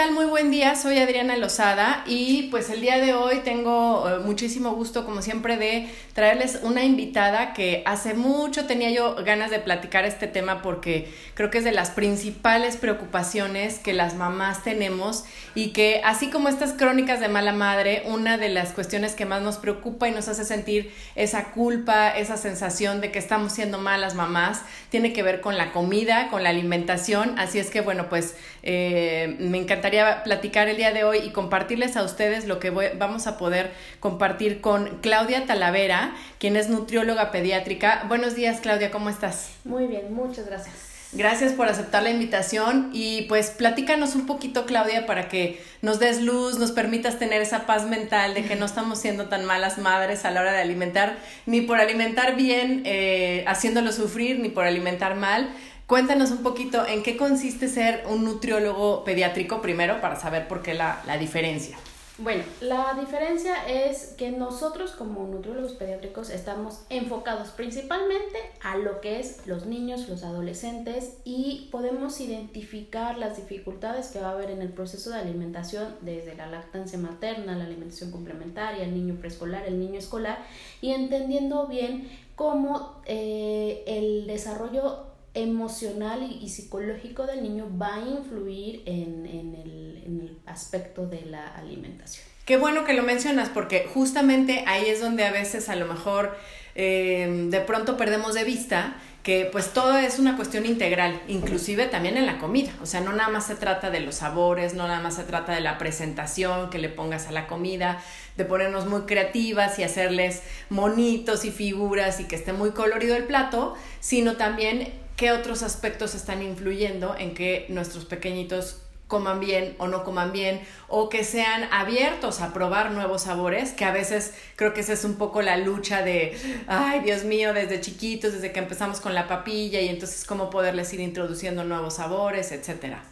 tal? Muy buen día, soy Adriana Lozada y pues el día de hoy tengo eh, muchísimo gusto como siempre de traerles una invitada que hace mucho tenía yo ganas de platicar este tema porque creo que es de las principales preocupaciones que las mamás tenemos y que así como estas crónicas de mala madre, una de las cuestiones que más nos preocupa y nos hace sentir esa culpa, esa sensación de que estamos siendo malas mamás, tiene que ver con la comida, con la alimentación, así es que bueno, pues eh, me encantaría platicar el día de hoy y compartirles a ustedes lo que vamos a poder compartir con Claudia Talavera, quien es nutrióloga pediátrica. Buenos días, Claudia, ¿cómo estás? Muy bien, muchas gracias. Gracias por aceptar la invitación y pues platícanos un poquito, Claudia, para que nos des luz, nos permitas tener esa paz mental de que no estamos siendo tan malas madres a la hora de alimentar, ni por alimentar bien, eh, haciéndolo sufrir, ni por alimentar mal, Cuéntanos un poquito en qué consiste ser un nutriólogo pediátrico primero para saber por qué la, diferencia. Bueno, la diferencia es que nosotros como nutriólogos pediátricos estamos enfocados principalmente a lo que es los niños, los adolescentes y podemos identificar las dificultades que va a haber en el proceso de alimentación desde la lactancia materna, la alimentación complementaria, el niño preescolar, el niño escolar y entendiendo bien cómo eh, el desarrollo emocional y, psicológico del niño va a influir en, el, en, el, aspecto de la alimentación. Qué bueno que lo mencionas porque justamente ahí es donde a veces a lo mejor eh, de pronto perdemos de vista que pues todo es una cuestión integral, inclusive también en la comida, o sea, no nada más se trata de los sabores, no nada más se trata de la presentación que le pongas a la comida, de ponernos muy creativas y hacerles monitos y figuras y que esté muy colorido el plato, sino también qué otros aspectos están influyendo en que nuestros pequeñitos coman bien o no coman bien, o que sean abiertos a probar nuevos sabores, que a veces creo que esa es un poco la lucha de, ay Dios mío, desde chiquitos, desde que empezamos con la papilla y entonces cómo poderles ir introduciendo nuevos sabores, etcétera.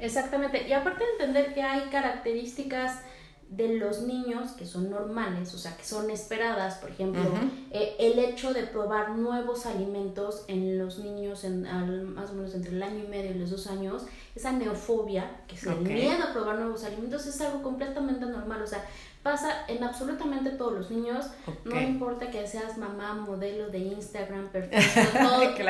Exactamente, y aparte de entender que hay características de los niños que son normales, o sea, que son esperadas, por ejemplo, eh, el hecho de probar nuevos alimentos en los niños en, más o menos entre el año y medio y los dos años, esa neofobia, que es el miedo a probar nuevos alimentos, es algo completamente normal, o sea, pasa en absolutamente todos los niños, no importa que seas mamá, modelo de Instagram, perfecto,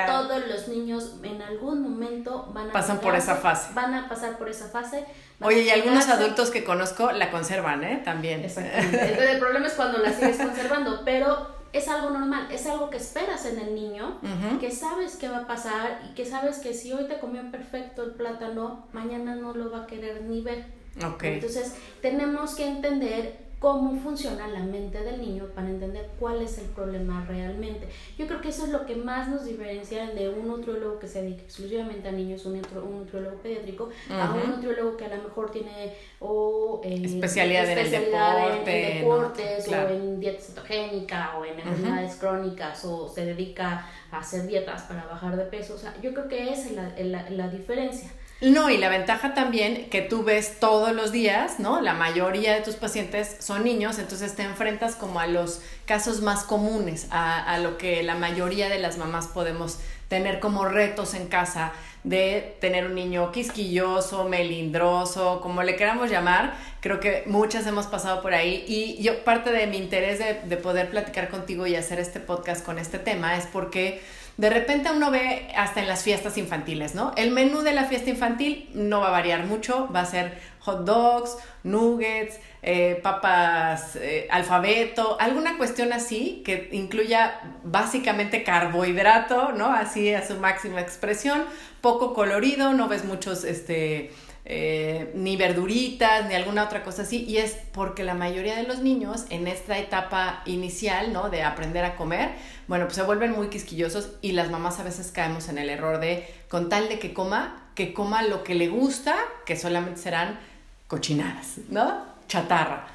todos los niños en algún momento van a Pasan por esa fase. Van a pasar por esa fase Oye, y algunos adultos que conozco la conservan, ¿eh? También. Exactamente. el problema es cuando la sigues conservando, pero es algo normal, es algo que esperas en el niño, que sabes que va a pasar y que sabes que si hoy te comió perfecto el plátano, mañana no lo va a querer ni ver. Okay. Entonces, tenemos que entender cómo funciona la mente del niño para entender cuál es el problema realmente. Yo creo que eso es lo que más nos diferencia de un nutriólogo que se dedica exclusivamente a niños, un, nutriólogo pediátrico, a un nutriólogo que a lo mejor tiene o eh, especialidad, en, el deporte, en, deportes o en dieta cetogénica o en enfermedades crónicas o se dedica a hacer dietas para bajar de peso. O sea, yo creo que esa es la, la diferencia. No, y la ventaja también que tú ves todos los días, ¿no? La mayoría de tus pacientes son niños, entonces te enfrentas como a los casos más comunes, a, lo que la mayoría de las mamás podemos tener como retos en casa de tener un niño quisquilloso, melindroso, como le queramos llamar. Creo que muchas hemos pasado por ahí y yo parte de mi interés de poder platicar contigo y hacer este podcast con este tema es porque de repente uno ve hasta en las fiestas infantiles, ¿no? El menú de la fiesta infantil no va a variar mucho, va a ser hot dogs, nuggets, eh, papas, eh, alfabeto, alguna cuestión así que incluya básicamente carbohidrato, ¿no? Así a su máxima expresión, poco colorido, no ves muchos, este, eh, ni verduritas, ni alguna otra cosa así, y es porque la mayoría de los niños en esta etapa inicial, ¿no? De aprender a comer, bueno, pues se vuelven muy quisquillosos y las mamás a veces caemos en el error de, con tal de que coma, que coma lo que le gusta, que solamente serán cochinadas, ¿no? Chatarra.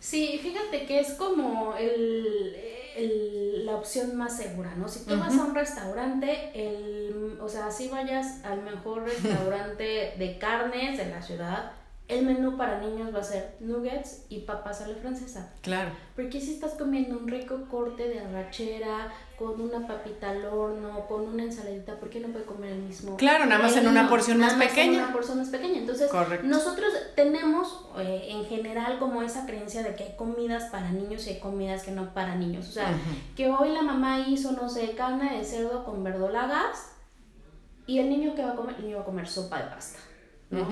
Sí, fíjate que es como el, la opción más segura, ¿no? Si tú vas a un restaurante, el, o sea, si vayas al mejor restaurante de carnes de la ciudad, el menú para niños va a ser nuggets y papas a la francesa. Claro. Porque si estás comiendo un rico corte de arrachera con una papita al horno, con una ensaladita, ¿por qué no puede comer el mismo? Claro, nada más en una porción más pequeña. En una porción más pequeña. Entonces, nosotros tenemos eh, en general como esa creencia de que hay comidas para niños y hay comidas que no para niños. O sea, que hoy la mamá hizo, no sé, carne de cerdo con verdolagas y el niño que va a comer, el niño va a comer sopa de pasta.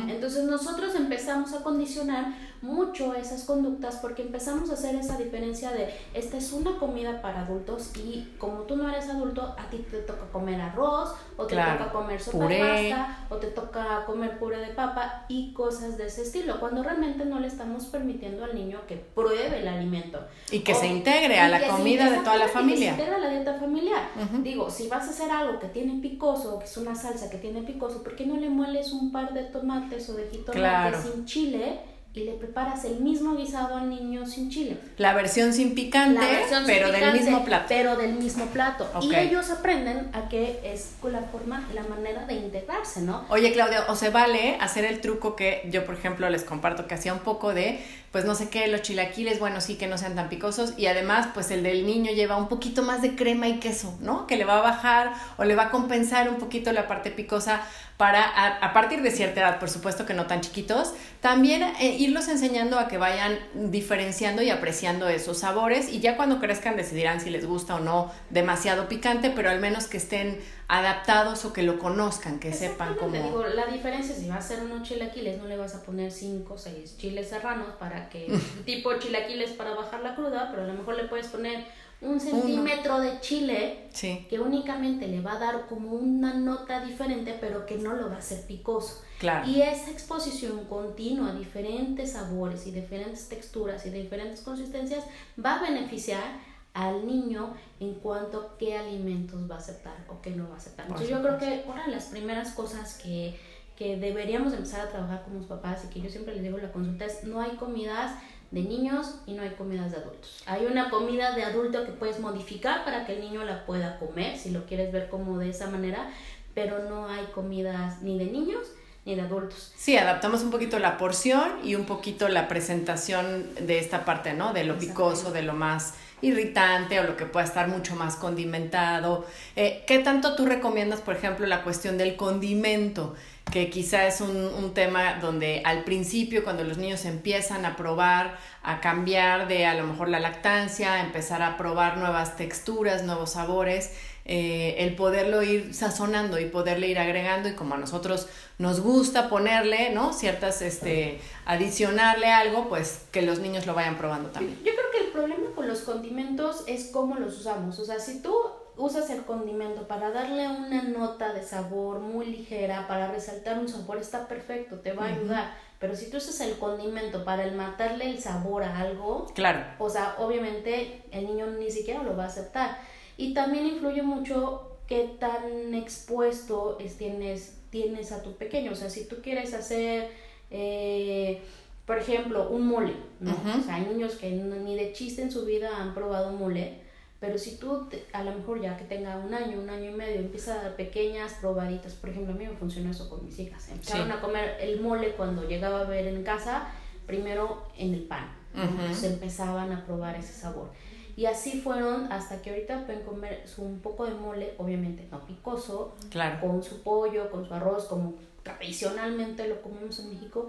Entonces nosotros empezamos a condicionar mucho esas conductas porque empezamos a hacer esa diferencia de esta es una comida para adultos y como tú no eres adulto, a ti te toca comer arroz o te toca comer sopa de pasta o te toca comer puré de papa y cosas de ese estilo, cuando realmente no le estamos permitiendo al niño que pruebe el alimento. Y que se integre a la comida de toda la familia. Que se integre a la dieta familiar. Digo, si vas a hacer algo que tiene picoso, que es una salsa que tiene picoso, ¿por qué no le mueles un par de tomates o de jitomates sin chile? Y le preparas el mismo guisado al niño sin chile. La versión sin picante, pero del mismo plato. Pero del mismo plato. Y ellos aprenden a que es la forma, la manera de integrarse, ¿no? Oye, Claudia, o se vale hacer el truco que yo, por ejemplo, les comparto que hacía un poco de, pues no sé qué, los chilaquiles, bueno, sí que no sean tan picosos. Y además, pues el del niño lleva un poquito más de crema y queso, ¿no? Que le va a bajar o le va a compensar un poquito la parte picosa para, a, partir de cierta edad, por supuesto que no tan chiquitos, también eh, irlos enseñando a que vayan diferenciando y apreciando esos sabores y ya cuando crezcan decidirán si les gusta o no demasiado picante, pero al menos que estén adaptados o que lo conozcan, que sepan cómo... Digo, la diferencia si va a ser unos chilaquiles, no le vas a poner 5 o 6 chiles serranos para que, tipo chilaquiles para bajar la cruda, pero a lo mejor le puedes poner un centímetro de chile que únicamente le va a dar como una nota diferente, pero que no lo va a hacer picoso. Y esa exposición continua a diferentes sabores y diferentes texturas y diferentes consistencias va a beneficiar al niño en cuanto a qué alimentos va a aceptar o qué no va a aceptar. Entonces yo creo que una de las primeras cosas que, que deberíamos empezar a trabajar como papás y que yo siempre les digo en la consulta es no hay comidas de niños y no hay comidas de adultos. Hay una comida de adulto que puedes modificar para que el niño la pueda comer, si lo quieres ver como de esa manera, pero no hay comidas ni de niños ni de adultos. Sí, adaptamos un poquito la porción y un poquito la presentación de esta parte, ¿no? De lo picoso, de lo más irritante o lo que pueda estar mucho más condimentado. Eh, ¿Qué tanto tú recomiendas, por ejemplo, la cuestión del condimento? que quizá es un, un, tema donde al principio, cuando los niños empiezan a probar, a cambiar de a lo mejor la lactancia, a empezar a probar nuevas texturas, nuevos sabores, eh, el poderlo ir sazonando y poderle ir agregando y como a nosotros nos gusta ponerle, ¿no? Ciertas, este, adicionarle algo, pues que los niños lo vayan probando también. Yo creo que el problema con los condimentos es cómo los usamos. O sea, si tú usas el condimento para darle una nota de sabor muy ligera, para resaltar un sabor, está perfecto, te va a ayudar. Pero si tú usas el condimento para el matarle el sabor a algo, claro. o sea, obviamente el niño ni siquiera lo va a aceptar. Y también influye mucho qué tan expuesto es, tienes, tienes a tu pequeño. O sea, si tú quieres hacer, eh, por ejemplo, un mole, ¿no? O sea, hay niños que ni de chiste en su vida han probado mole pero si tú, a lo mejor ya que tenga un año, un año y medio, empieza a dar pequeñas probaditas, por ejemplo, a mí me funcionó eso con mis hijas. Empezaron a comer el mole cuando llegaba a ver en casa, primero en el pan. Entonces empezaban a probar ese sabor. Y así fueron hasta que ahorita pueden comer su, un poco de mole, obviamente no picoso, con su pollo, con su arroz, como tradicionalmente lo comemos en México,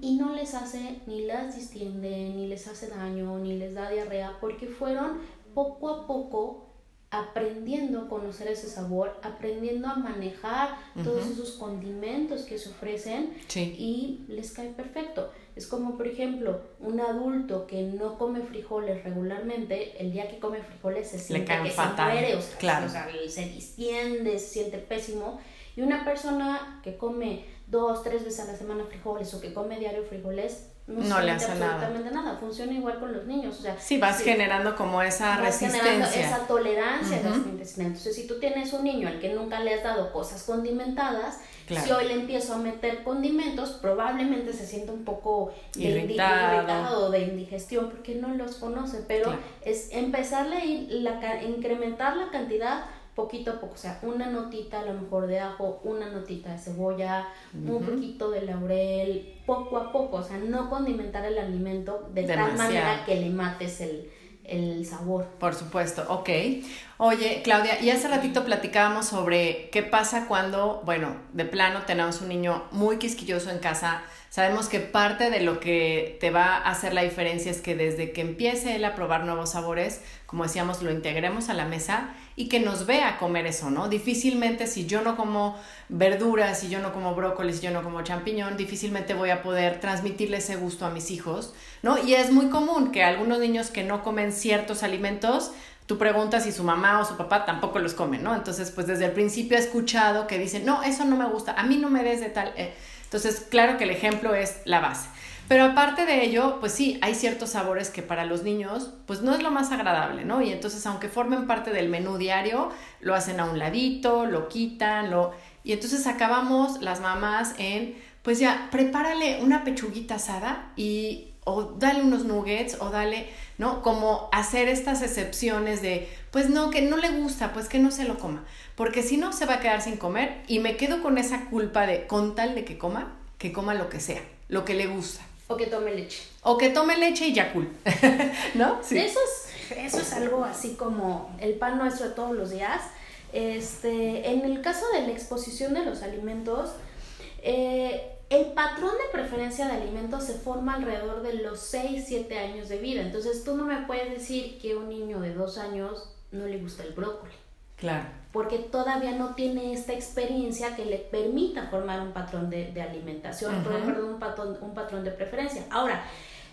y no les hace, ni las distiende, ni les hace daño, ni les da diarrea, porque fueron poco a poco aprendiendo a conocer ese sabor, aprendiendo a manejar todos esos condimentos que se ofrecen y les cae perfecto. Es como, por ejemplo, un adulto que no come frijoles regularmente, el día que come frijoles se siente que se muere, o sea, se distiende, se siente pésimo. Y una persona que come dos, tres veces a la semana frijoles o que come diario frijoles, no, le hace absolutamente nada. Funciona igual con los niños. O sea, sí, vas generando como esa resistencia. esa tolerancia a las Entonces, si tú tienes un niño al que nunca le has dado cosas condimentadas, si hoy le empiezo a meter condimentos, probablemente se sienta un poco irritado, de indigestión porque no los conoce. Pero es empezarle a ir la, incrementar la cantidad poquito a poco, o sea, una notita a lo mejor de ajo, una notita de cebolla, un poquito de laurel, poco a poco, o sea, no condimentar el alimento de tal manera que le mates el, el sabor. Por supuesto, ok. Oye, Claudia, y hace ratito platicábamos sobre qué pasa cuando, bueno, de plano tenemos un niño muy quisquilloso en casa. Sabemos que parte de lo que te va a hacer la diferencia es que desde que empiece él a probar nuevos sabores, como decíamos, lo integremos a la mesa y que nos vea comer eso, ¿no? Difícilmente si yo no como verduras, si yo no como brócoli, si yo no como champiñón, difícilmente voy a poder transmitirle ese gusto a mis hijos, ¿no? Y es muy común que algunos niños que no comen ciertos alimentos, tú preguntas si su mamá o su papá tampoco los comen, ¿no? Entonces, pues desde el principio he escuchado que dicen, no, eso no me gusta, a mí no me des de tal. Eh". Entonces, claro que el ejemplo es la base. Pero aparte de ello, pues sí, hay ciertos sabores que para los niños, pues no es lo más agradable, ¿no? Y entonces, aunque formen parte del menú diario, lo hacen a un ladito, lo quitan, lo... Y entonces acabamos las mamás en, pues ya, prepárale una pechuguita asada y o dale unos nuggets o dale, ¿no? Como hacer estas excepciones de, pues no, que no le gusta, pues que no se lo coma, porque si no se va a quedar sin comer y me quedo con esa culpa de, con tal de que coma, que coma lo que sea, lo que le gusta. O que tome leche. O que tome leche y ya cool. ¿No? Sí. Eso es, eso es algo así como el pan nuestro de todos los días. Este, en el caso de la exposición de los alimentos, eh, el patrón de preferencia de alimentos se forma alrededor de los 6, 7 años de vida. Entonces tú no me puedes decir que un niño de 2 años no le gusta el brócoli. Claro. Porque todavía no tiene esta experiencia que le permita formar un patrón de, alimentación, perdón, un patrón, un patrón de preferencia. Ahora,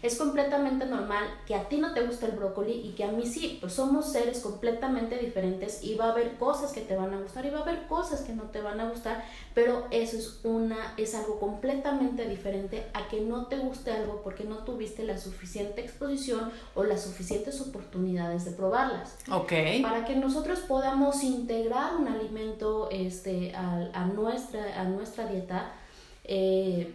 es completamente normal que a ti no te guste el brócoli y que a mí sí, pues somos seres completamente diferentes y va a haber cosas que te van a gustar y va a haber cosas que no te van a gustar, pero eso es una es algo completamente diferente a que no te guste algo porque no tuviste la suficiente exposición o las suficientes oportunidades de probarlas. Ok. Para que nosotros podamos integrar un alimento este a, a nuestra a nuestra dieta eh,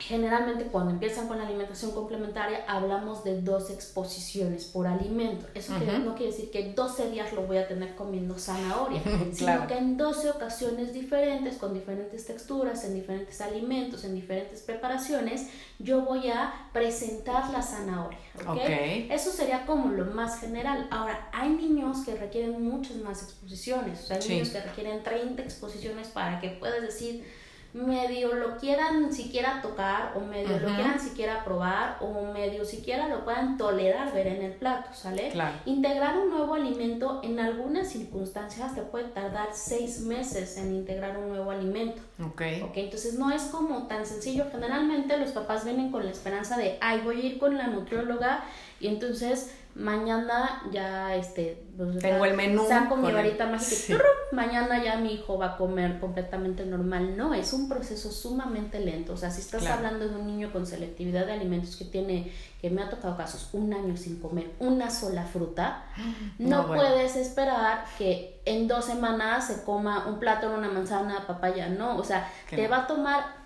Generalmente cuando empiezan con la alimentación complementaria hablamos de dos exposiciones por alimento. Eso no quiere decir que 12 días lo voy a tener comiendo zanahoria, sino que en 12 ocasiones diferentes, con diferentes texturas, en diferentes alimentos, en diferentes preparaciones, yo voy a presentar la zanahoria. ¿okay? Eso sería como lo más general. Ahora, hay niños que requieren muchas más exposiciones. O sea, hay niños que requieren 30 exposiciones para que puedas decir medio lo quieran siquiera tocar o medio lo quieran siquiera probar o medio siquiera lo puedan tolerar ver en el plato, ¿sale? Integrar un nuevo alimento en algunas circunstancias te puede tardar seis meses en integrar un nuevo alimento. Ok. Ok, entonces no es como tan sencillo. Generalmente los papás vienen con la esperanza de, ay, voy a ir con la nutrióloga y entonces mañana ya este pues, tengo el menú saco mi varita mágica mañana ya mi hijo va a comer completamente normal. No es un proceso sumamente lento. O sea si estás hablando de un niño con selectividad de alimentos que tiene que me ha tocado casos un año sin comer una sola fruta no, puedes esperar que en dos semanas se coma un plátano una manzana papaya no. O sea te va a tomar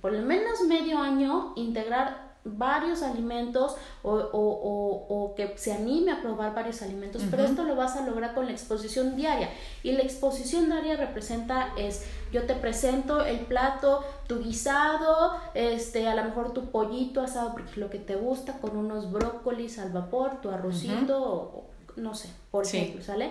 por lo menos medio año integrar varios alimentos o, o, o, que se anime a probar varios alimentos, pero esto lo vas a lograr con la exposición diaria. Y la exposición diaria representa es, yo te presento el plato, tu guisado, este, a lo mejor tu pollito asado, porque es lo que te gusta, con unos brócolis al vapor, tu arrocito, o, no sé, por ejemplo, ¿sale?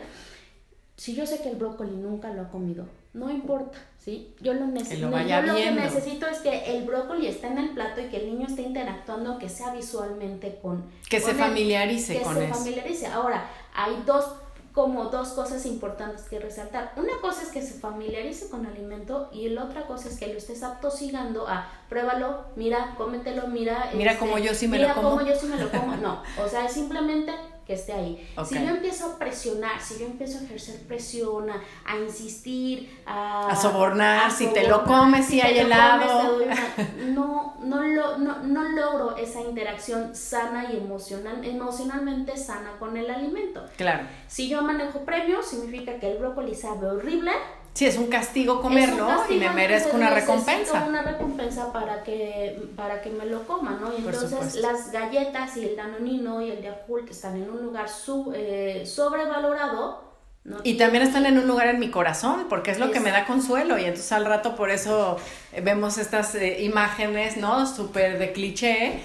Si yo sé que el brócoli nunca lo ha comido, no importa, ¿sí? Yo lo necesito. Lo yo lo que necesito es que el brócoli esté en el plato y que el niño esté interactuando, que sea visualmente con. Que se familiarice con eso. Que se familiarice. Ahora, hay dos como dos cosas importantes que resaltar. Una cosa es que se familiarice con el alimento y la otra cosa es que lo estés atosigando a pruébalo, mira, cómetelo, mira. Mira como yo sí me lo como. Mira como yo sí me lo como. No, o sea, es simplemente que esté ahí. Si yo empiezo a presionar, si yo empiezo a ejercer presión, a, insistir, a, a sobornar, si te lo comes, si, hay helado. no, no, lo, no, no logro esa interacción sana y emocional, emocionalmente sana con el alimento. Claro. Si yo manejo premio, significa que el brócoli sabe horrible, Sí, es un castigo comerlo y me merezco una recompensa. una recompensa para que, para que me lo coma, ¿no? Y entonces las galletas y el danonino y el Yakult están en un lugar sub, eh, sobrevalorado. ¿no? Y también están en un lugar en mi corazón, porque es lo que me da consuelo. Y entonces al rato por eso eh, vemos estas eh, imágenes, ¿no? Súper de cliché.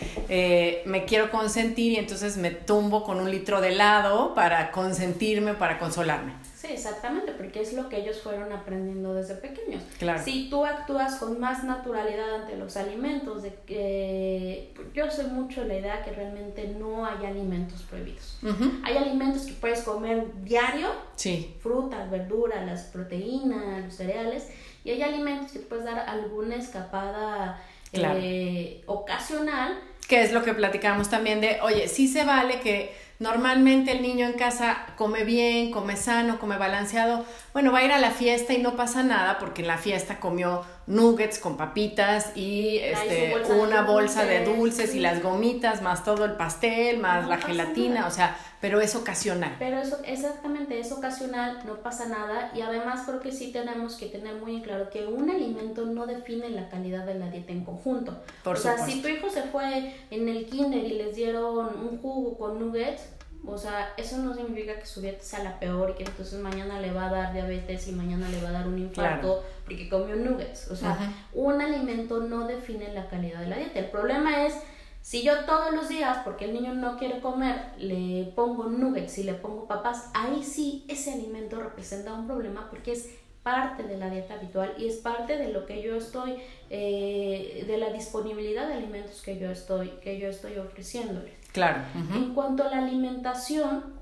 me quiero consentir y entonces me tumbo con un litro de helado para consentirme, para consolarme exactamente, porque es lo que ellos fueron aprendiendo desde pequeños. Claro. Si tú actúas con más naturalidad ante los alimentos, de que yo soy mucho la idea que realmente no hay alimentos prohibidos. Hay alimentos que puedes comer diario, sí. frutas, verduras, las proteínas, los cereales, y hay alimentos que puedes dar alguna escapada eh, ocasional. Que es lo que platicamos también de, oye, sí se vale que Normalmente el niño en casa come bien, come sano, come balanceado. Bueno, va a ir a la fiesta y no pasa nada porque en la fiesta comió nuggets con papitas y este, una bolsa de dulces y las gomitas, más todo el pastel, más la gelatina, o sea, pero es ocasional. Pero eso, exactamente, es ocasional, no pasa nada y además creo que sí tenemos que tener muy claro que un alimento no define la calidad de la dieta en conjunto. Por o sea, si tu hijo se fue en el kinder y les dieron un jugo con nuggets, o sea, eso no significa que su dieta sea la peor y que entonces mañana le va a dar diabetes y mañana le va a dar un infarto porque comió nuggets. O sea, un alimento no define la calidad de la dieta. El problema es si yo todos los días, porque el niño no quiere comer, le pongo nuggets y le pongo papas, ahí sí ese alimento representa un problema porque es parte de la dieta habitual y es parte de lo que yo estoy, eh, de la disponibilidad de alimentos que yo estoy, que yo estoy ofreciéndoles. Claro. En cuanto a la alimentación,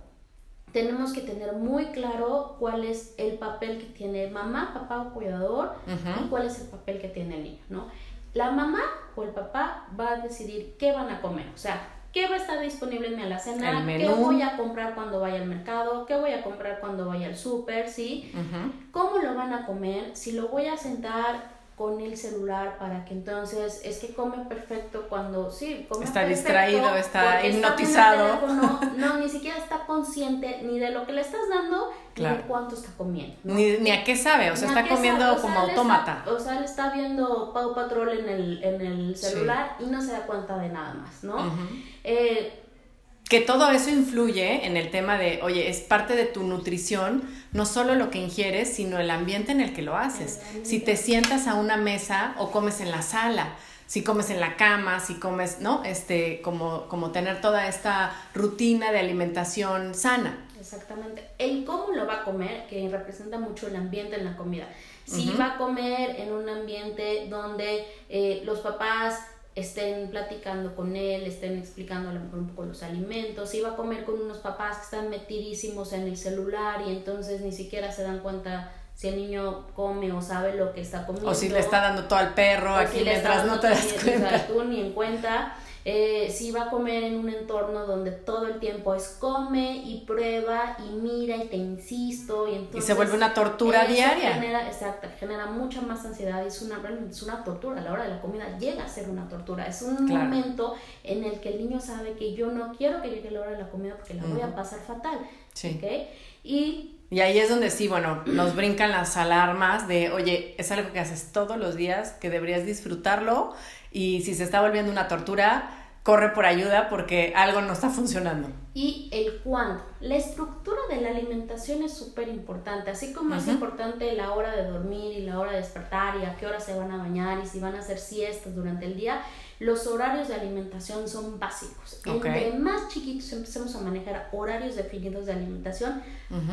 tenemos que tener muy claro cuál es el papel que tiene mamá, papá o cuidador y cuál es el papel que tiene el niño, ¿no? La mamá o el papá va a decidir qué van a comer, o sea, qué va a estar disponible en mi alacena, qué voy a comprar cuando vaya al mercado, qué voy a comprar cuando vaya al súper, ¿sí? ¿Cómo lo van a comer? Si lo voy a sentar con el celular para que entonces es que come perfecto cuando sí come está distraído está hipnotizado. no ni siquiera está consciente ni de lo que le estás dando ni de cuánto está comiendo. Ni, a qué sabe o sea está comiendo como autómata. o sea él está viendo Pau Patrol en el en el celular y no se da cuenta de nada más no que todo eso influye en el tema de, oye, es parte de tu nutrición, no solo lo que ingieres, sino el ambiente en el que lo haces. Si te sientas a una mesa o comes en la sala, si comes en la cama, si comes, ¿no? Este, como, como tener toda esta rutina de alimentación sana. Exactamente. El cómo lo va a comer, que representa mucho el ambiente en la comida. Si va a comer en un ambiente donde eh, los papás estén platicando con él, estén explicando a lo mejor un poco los alimentos, iba a comer con unos papás que están metidísimos en el celular y entonces ni siquiera se dan cuenta si el niño come o sabe lo que está comiendo. O si le está dando todo al perro aquí mientras no te das cuenta. tú ni en cuenta eh, si va a comer en un entorno donde todo el tiempo es come y prueba y mira y te insisto y entonces... Y se vuelve una tortura diaria. Genera, exacto, genera mucha más ansiedad y es una, es una tortura. A la hora de la comida llega a ser una tortura. Es un momento en el que el niño sabe que yo no quiero que llegue la hora de la comida porque la voy a pasar fatal. Sí. Y y ahí es donde sí, bueno, nos brincan las alarmas de, oye, es algo que haces todos los días, que deberías disfrutarlo y si se está volviendo una tortura, corre por ayuda porque algo no está funcionando. Y el cuándo. La estructura de la alimentación es súper importante, así como es importante la hora de dormir y la hora de despertar y a qué hora se van a bañar y si van a hacer siestas durante el día, los horarios de alimentación son básicos. Entre más chiquitos empecemos a manejar horarios definidos de alimentación,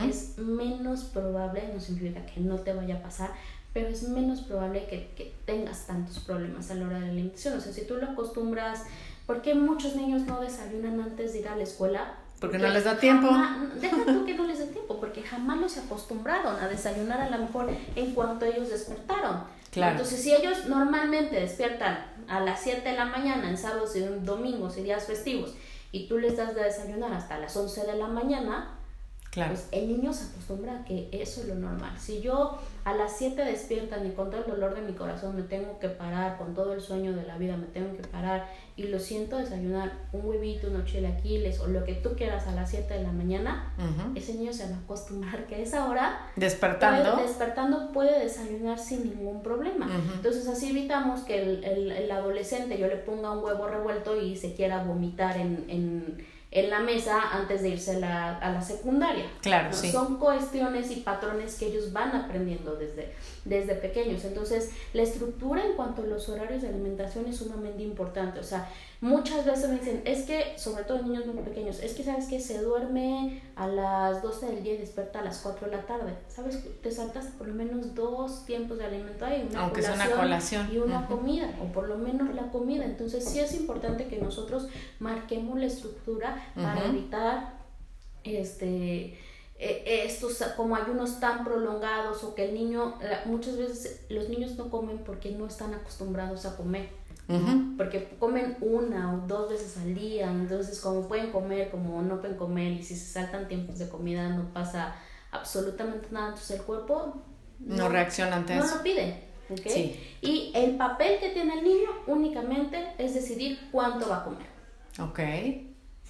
es menos probable, no significa que no te vaya a pasar, pero es menos probable que, tengas tantos problemas a la hora de la alimentación. O sea, si tú lo acostumbras, ¿por qué muchos niños no desayunan antes de ir a la escuela? Porque, no les da tiempo. deja tú que no les da tiempo, porque jamás los acostumbraron a desayunar a lo mejor en cuanto ellos despertaron. Claro. Entonces, si ellos normalmente despiertan a las 7 de la mañana en sábados y domingos y días festivos y tú les das de desayunar hasta las 11 de la mañana, Claro. Pues el niño se acostumbra a que eso es lo normal. Si yo a las 7 despiertan y con todo el dolor de mi corazón me tengo que parar, con todo el sueño de la vida me tengo que parar y lo siento desayunar un huevito, unos chilaquiles o lo que tú quieras a las 7 de la mañana, ese niño se va a acostumbrar que a esa hora despertando puede, despertando puede desayunar sin ningún problema. Entonces así evitamos que el, el, el, adolescente yo le ponga un huevo revuelto y se quiera vomitar en, en en la mesa antes de irse a la, a la secundaria. Claro, sí. Son cuestiones y patrones que ellos van aprendiendo desde, desde pequeños. Entonces, la estructura en cuanto a los horarios de alimentación es sumamente importante. O sea, muchas veces me dicen, es que, sobre todo niños muy pequeños, es que sabes que se duerme a las 12 del día y despierta a las 4 de la tarde. ¿Sabes? Te saltas por lo menos dos tiempos de alimento ahí, una, Aunque colación, una colación y una comida, o por lo menos la comida. Entonces sí es importante que nosotros marquemos la estructura para evitar este e, estos como ayunos tan prolongados o que el niño, muchas veces los niños no comen porque no están acostumbrados a comer porque comen una o dos veces al día, entonces como pueden comer, como no pueden comer, y si se saltan tiempos de comida no pasa absolutamente nada, entonces el cuerpo no, reacciona ante eso. No lo pide. Y el papel que tiene el niño únicamente es decidir cuánto va a comer. Ok.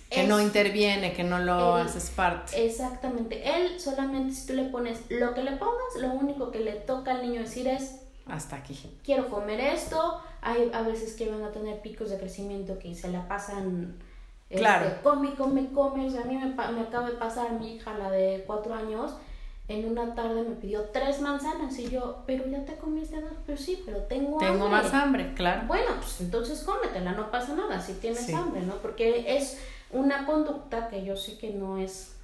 Que no interviene, que no lo haces parte. Exactamente. Él solamente si tú le pones lo que le pongas, lo único que le toca al niño decir es hasta aquí. Quiero comer esto. Hay a veces que van a tener picos de crecimiento que se la pasan. Este, claro. come, come, come. O sea, a mí me, me acaba de pasar mi hija, la de cuatro años, en una tarde me pidió tres manzanas y yo, pero ya te comiste dos, pero sí, pero tengo, hambre. Tengo más hambre, claro. Bueno, pues entonces cómetela, no pasa nada si tienes hambre, ¿no? Porque es una conducta que yo sé que no es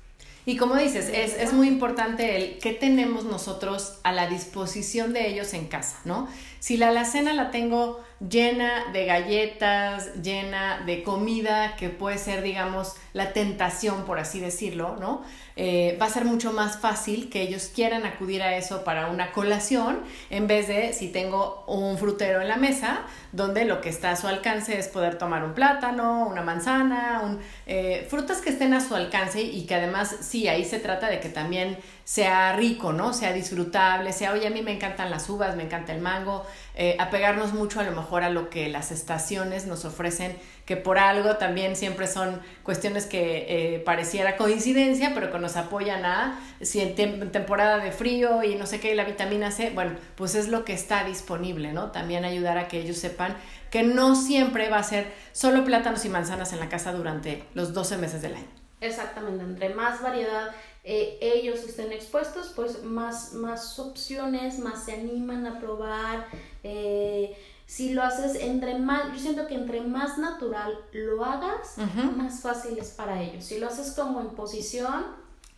y como dices, es, es, muy importante el qué tenemos nosotros a la disposición de ellos en casa, ¿no? Si la alacena la tengo llena de galletas, llena de comida, que puede ser, digamos, la tentación, por así decirlo, ¿no? Eh, va a ser mucho más fácil que ellos quieran acudir a eso para una colación, en vez de si tengo un frutero en la mesa, donde lo que está a su alcance es poder tomar un plátano, una manzana, un, eh, frutas que estén a su alcance y que además, sí, ahí se trata de que también sea rico, ¿no? Sea disfrutable, sea, oye, a mí me encantan las uvas, me encanta el mango, eh, apegarnos mucho a lo mejor a lo que las estaciones nos ofrecen, que por algo también siempre son cuestiones que eh, pareciera coincidencia, pero que nos apoyan a, si en, temporada de frío y no sé qué, la vitamina C, bueno, pues es lo que está disponible, ¿no? También ayudar a que ellos sepan que no siempre va a ser solo plátanos y manzanas en la casa durante los 12 meses del año. Exactamente, entre más variedad eh, ellos estén expuestos, pues más, más opciones, más se animan a probar. Eh, si lo haces entre más, yo siento que entre más natural lo hagas, más fácil es para ellos. Si lo haces como en posición,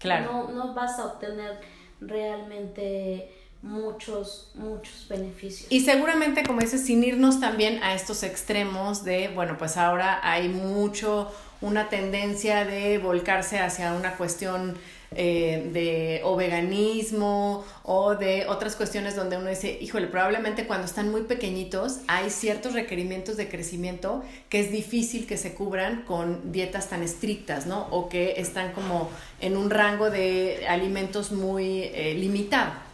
no, no vas a obtener realmente muchos, muchos beneficios. Y seguramente, como dices, sin irnos también a estos extremos de, bueno, pues ahora hay mucho, una tendencia de volcarse hacia una cuestión eh, de o veganismo o de otras cuestiones donde uno dice, híjole, probablemente cuando están muy pequeñitos hay ciertos requerimientos de crecimiento que es difícil que se cubran con dietas tan estrictas, ¿no? O que están como en un rango de alimentos muy eh, limitado.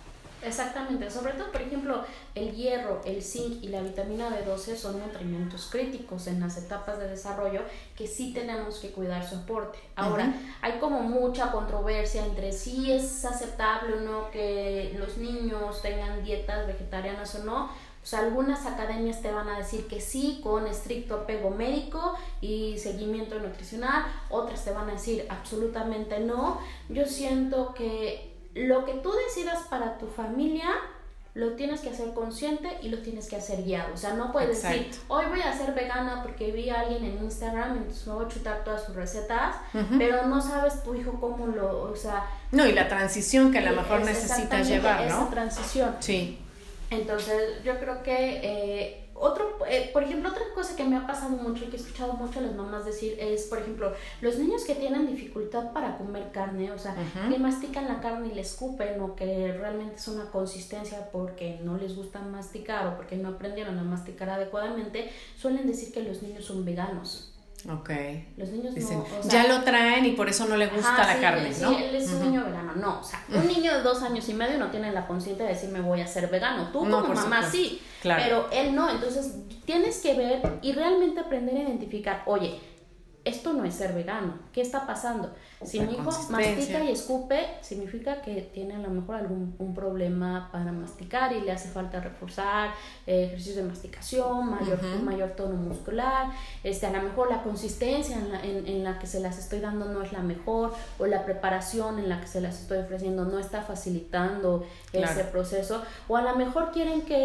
Exactamente, sobre todo, por ejemplo, el hierro, el zinc y la vitamina B12 son nutrimentos críticos en las etapas de desarrollo que sí tenemos que cuidar su aporte. Ahora, hay como mucha controversia entre si es aceptable o no que los niños tengan dietas vegetarianas o no. Pues algunas academias te van a decir que sí, con estricto apego médico y seguimiento nutricional, otras te van a decir absolutamente no. Yo siento que lo que tú decidas para tu familia lo tienes que hacer consciente y lo tienes que hacer guiado. O sea, no puedes decir, hoy voy a ser vegana porque vi a alguien en Instagram, entonces me voy a chutar todas sus recetas, pero no sabes tu hijo cómo lo, o sea... No, y la transición que a lo mejor necesitas llevar, ¿no? Esa transición. Sí. Entonces, yo creo que... Eh, otro, eh, por ejemplo, otra cosa que me ha pasado mucho y que he escuchado mucho a las mamás decir es, por ejemplo, los niños que tienen dificultad para comer carne, o sea, que mastican la carne y le escupen o que realmente es una consistencia porque no les gusta masticar o porque no aprendieron a masticar adecuadamente, suelen decir que los niños son veganos. Ok. Los niños Dicen, no. o sea, ya lo traen y por eso no le gusta Ajá, la sí, carne, sí, ¿no? él es un niño vegano. No, o sea, un niño de dos años y medio no tiene la conciencia de decir me voy a ser vegano. Tú No, como mamá supuesto. sí, Pero él no. Entonces tienes que ver y realmente aprender a identificar, oye, esto no es ser vegano. ¿Qué está pasando? Si La mi hijo mastica y escupe, significa que tiene a lo mejor algún un problema para masticar y le hace falta reforzar eh, ejercicios de masticación, mayor, mayor tono muscular. Este, a lo mejor la consistencia en la, en, en la que se las estoy dando no es la mejor o la preparación en la que se las estoy ofreciendo no está facilitando Claro. ese proceso. O a lo mejor quieren que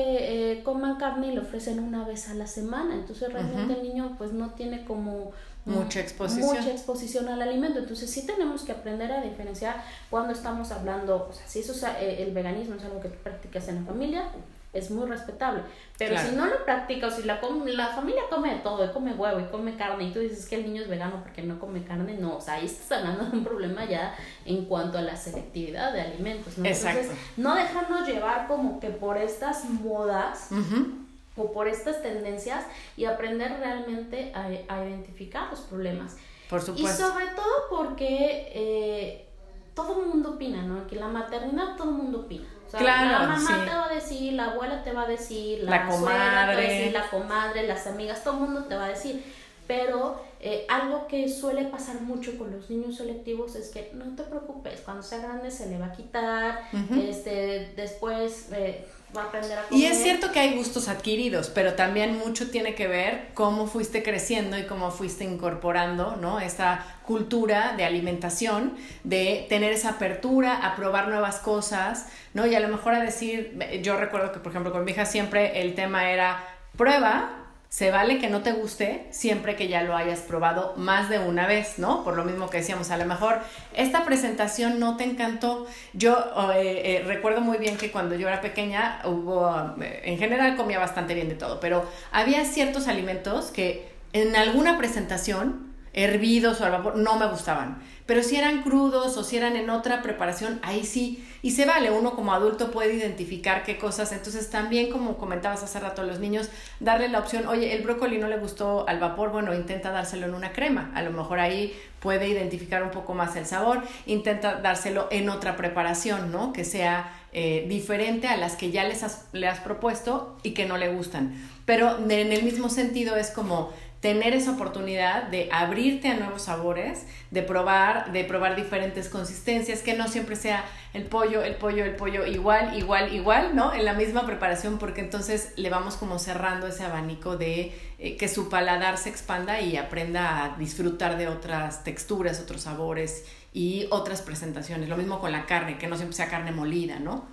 eh, coman carne y le ofrecen una vez a la semana. Entonces realmente el niño pues no tiene como Mucha exposición. mucha exposición al alimento. Entonces sí tenemos que aprender a diferenciar cuando estamos hablando, o sea, si eso es eh, el veganismo es algo que tú practicas en la familia, es muy respetable. Pero Claro. si no lo practicas, si la, la familia come de todo, y come huevo y come carne, y tú dices que el niño es vegano porque no come carne, no, o sea, ahí estás hablando de un problema ya en cuanto a la selectividad de alimentos, ¿no? Exacto. Entonces, no dejarnos llevar como que por estas modas Ujú. O por estas tendencias y aprender realmente a, a identificar los problemas. Por Y supuesto. sobre todo porque eh, todo el mundo opina, ¿no? Que la maternidad todo el mundo opina. O sea, Claro, la mamá sí. te va a decir, la abuela te va a decir, La la, suegra te va a decir, la comadre, las amigas, todo el mundo te va a decir. Pero eh, algo que suele pasar mucho con los niños selectivos es que no te preocupes, cuando sea grande se le va a quitar, este, después eh, va a aprender a comer. Y es cierto que hay gustos adquiridos, pero también mucho tiene que ver cómo fuiste creciendo y cómo fuiste incorporando, ¿no? Esta cultura de alimentación, de tener esa apertura a probar nuevas cosas, ¿no? Y a lo mejor a decir, yo recuerdo que, por ejemplo, con mi hija siempre el tema era prueba. Se vale que no te guste siempre que ya lo hayas probado más de una vez, ¿no? Por lo mismo que decíamos, a lo mejor esta presentación no te encantó. Yo eh, eh, recuerdo muy bien que cuando yo era pequeña hubo, eh, en general comía bastante bien de todo, pero había ciertos alimentos que en alguna presentación, hervidos o al vapor, no me gustaban. Pero si eran crudos o si eran en otra preparación, ahí sí. Y se vale, uno como adulto puede identificar qué cosas. Entonces también, como comentabas hace rato los niños, darle la opción, oye, el brócoli no le gustó al vapor, bueno, intenta dárselo en una crema. A lo mejor ahí puede identificar un poco más el sabor. Intenta dárselo en otra preparación, ¿no? Que sea eh, diferente a las que ya les has, le has propuesto y que no le gustan. Pero en el mismo sentido es como tener esa oportunidad de abrirte a nuevos sabores, de probar, de probar diferentes consistencias, que no siempre sea el pollo, el pollo, el pollo igual, igual, igual, ¿no? En la misma preparación, porque entonces le vamos como cerrando ese abanico de eh, que su paladar se expanda y aprenda a disfrutar de otras texturas, otros sabores y otras presentaciones. Lo mismo con la carne, que no siempre sea carne molida, ¿no?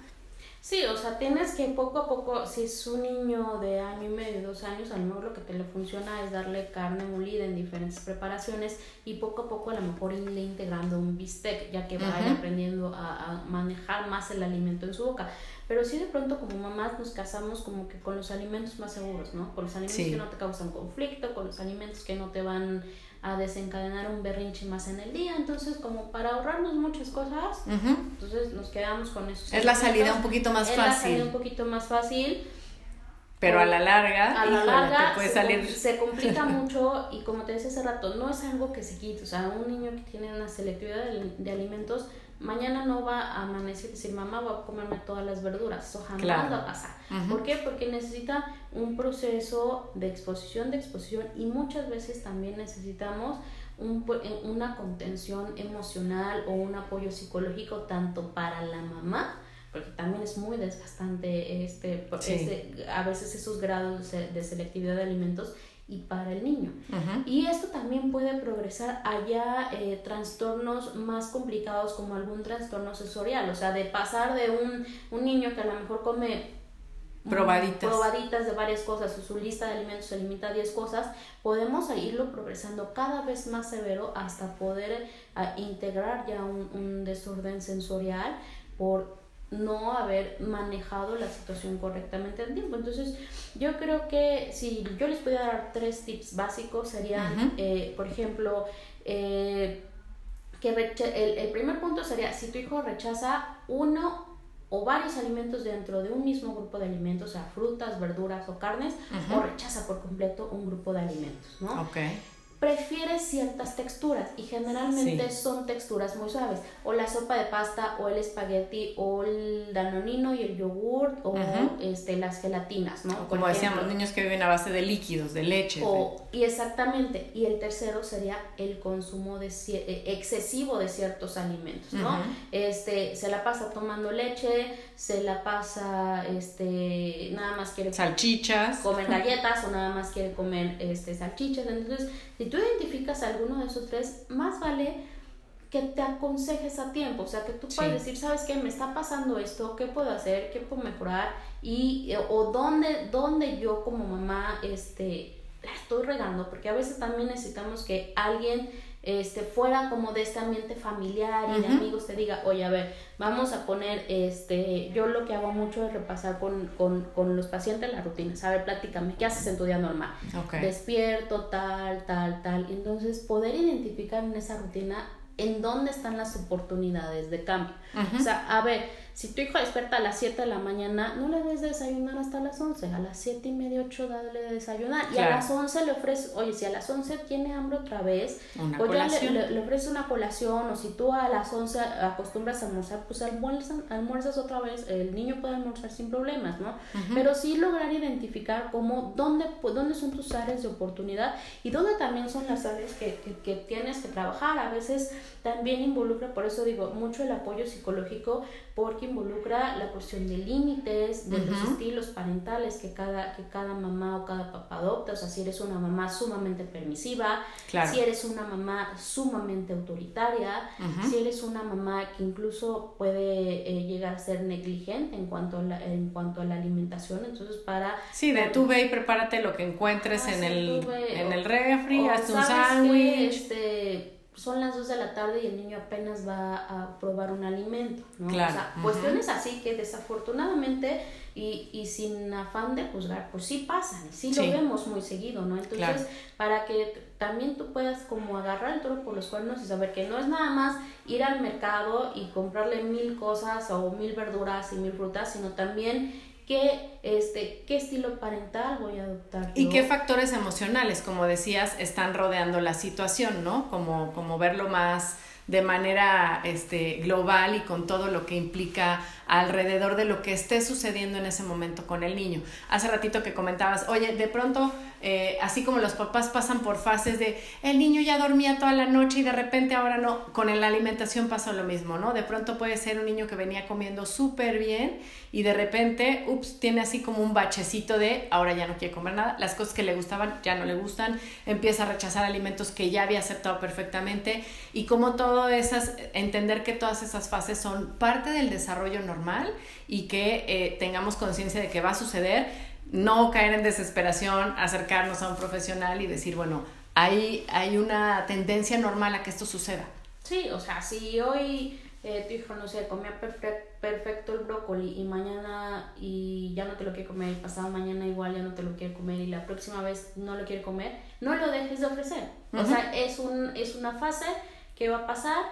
Sí, o sea, tienes que poco a poco, si es un niño de año y medio, dos años, a lo mejor lo que te le funciona es darle carne molida en diferentes preparaciones y poco a poco a lo mejor irle integrando un bistec, ya que vaya aprendiendo a, a manejar más el alimento en su boca. Pero sí de pronto como mamás nos casamos como que con los alimentos más seguros, ¿no? Con los alimentos Sí. que no te causan conflicto, con los alimentos que no te van a desencadenar un berrinche más en el día. Entonces, como para ahorrarnos muchas cosas, Ujú. entonces nos quedamos con esos Es la salida un poquito más Es la salida fácil, un poquito más fácil. pero a la larga, A la larga puede se, salir... se complica mucho y como te decía hace rato, no es algo que se quite. O sea, un niño que tiene una selectividad de, de alimentos, mañana no va a amanecer y decir, mamá, voy a comerme todas las verduras. Eso jamás Claro. va a pasar. ¿Por qué? Porque necesita un proceso de exposición, de exposición y muchas veces también necesitamos un eh, una contención emocional o un apoyo psicológico tanto para la mamá, porque también es muy desgastante este, Sí. este- a veces esos grados de selectividad de alimentos y para el niño. Y esto también puede progresar allá eh, trastornos más complicados como algún trastorno sensorial, o sea, de pasar de un, un niño que a lo mejor come Probaditas. probaditas de varias cosas o su lista de alimentos se limita a 10 cosas, podemos irlo progresando cada vez más severo hasta poder ah, integrar ya un, un desorden sensorial por no haber manejado la situación correctamente en tiempo. Entonces, yo creo que si yo les pudiera dar tres tips básicos serían, eh, por ejemplo, eh, que el, el primer punto sería si tu hijo rechaza uno o varios alimentos dentro de un mismo grupo de alimentos, o sea, frutas, verduras o carnes, o rechaza por completo un grupo de alimentos, ¿no? Ok. Prefiere ciertas texturas y generalmente son texturas muy suaves o la sopa de pasta o el espagueti o el danonino y el yogur o este las gelatinas no como decíamos niños que viven a base de líquidos de leche y exactamente y el tercero sería el consumo de eh, excesivo de ciertos alimentos no este se la pasa tomando leche se la pasa este nada más quiere salchichas. comer galletas o nada más quiere comer este salchichas entonces si tú identificas alguno de esos tres, más vale que te aconsejes a tiempo, o sea, que tú puedas decir, ¿sabes qué? Me está pasando esto, ¿qué puedo hacer? ¿Qué puedo mejorar? Y, eh, o dónde, dónde yo como mamá, este, la estoy regando, porque a veces también necesitamos que alguien este, fuera como de este ambiente familiar y de amigos te diga, oye, a ver, vamos a poner, este, yo lo que hago mucho es repasar con, con, con los pacientes la rutina, a ver, platícame, ¿qué haces en tu día normal? Despierto, tal, tal, tal. Entonces, poder identificar en esa rutina en dónde están las oportunidades de cambio. O sea, a ver, si tu hijo despierta a las 7 de la mañana, no le des desayunar hasta las 11. A las 7 y media, 8, dale de desayunar. Y a las 11 le ofreces, oye, si a las 11 tiene hambre otra vez, una pues ya le, le, ofreces una colación. O si tú a las 11 acostumbras a almorzar, pues almuerzas, almuerzas otra vez. El niño puede almorzar sin problemas, ¿no? Pero sí lograr identificar cómo, dónde, dónde son tus áreas de oportunidad y dónde también son las áreas que, que, que tienes que trabajar. A veces también involucra, por eso digo, mucho el apoyo psicológico, porque involucra la cuestión de límites, de los estilos parentales que cada, que cada mamá o cada papá adopta, o sea, si eres una mamá sumamente permisiva, si eres una mamá sumamente autoritaria, si eres una mamá que incluso puede eh, llegar a ser negligente en cuanto a la, en cuanto a la alimentación, entonces para... Sí, de tú ve y prepárate lo que encuentres ah, en, el, en el refri, haz un sándwich. Este, son las 2 de la tarde y el niño apenas va a probar un alimento, ¿no? Claro. O sea, cuestiones así que desafortunadamente y, y, sin afán de juzgar, pues sí pasan, y sí, lo vemos muy seguido, ¿no? Entonces, para que también tú puedas como agarrar el toro por los cuernos y saber que no es nada más ir al mercado y comprarle mil cosas o mil verduras y mil frutas, sino también qué, este, qué estilo parental voy a adoptar. Y qué factores emocionales, como decías, están rodeando la situación, ¿no? Como, como verlo más de manera este, global y con todo lo que implica alrededor de lo que esté sucediendo en ese momento con el niño. Hace ratito que comentabas, oye, de pronto, eh, así como los papás pasan por fases de el niño ya dormía toda la noche y de repente ahora no, con la alimentación pasa lo mismo, ¿no? De pronto puede ser un niño que venía comiendo súper bien y de repente, ups, tiene así como un bachecito de ahora ya no quiere comer nada, las cosas que le gustaban ya no le gustan, empieza a rechazar alimentos que ya había aceptado perfectamente y como todo esas, entender que todas esas fases son parte del desarrollo normal y que eh, tengamos conciencia de que va a suceder, no caer en desesperación, acercarnos a un profesional y decir, bueno, hay, hay una tendencia normal a que esto suceda. Sí, o sea, si hoy eh, tu hijo, no sé, comía perfecto el brócoli y mañana y ya no te lo quiere comer y pasado mañana igual ya no te lo quiere comer y la próxima vez no lo quiere comer, no lo dejes de ofrecer. O sea, es, un, es una fase que va a pasar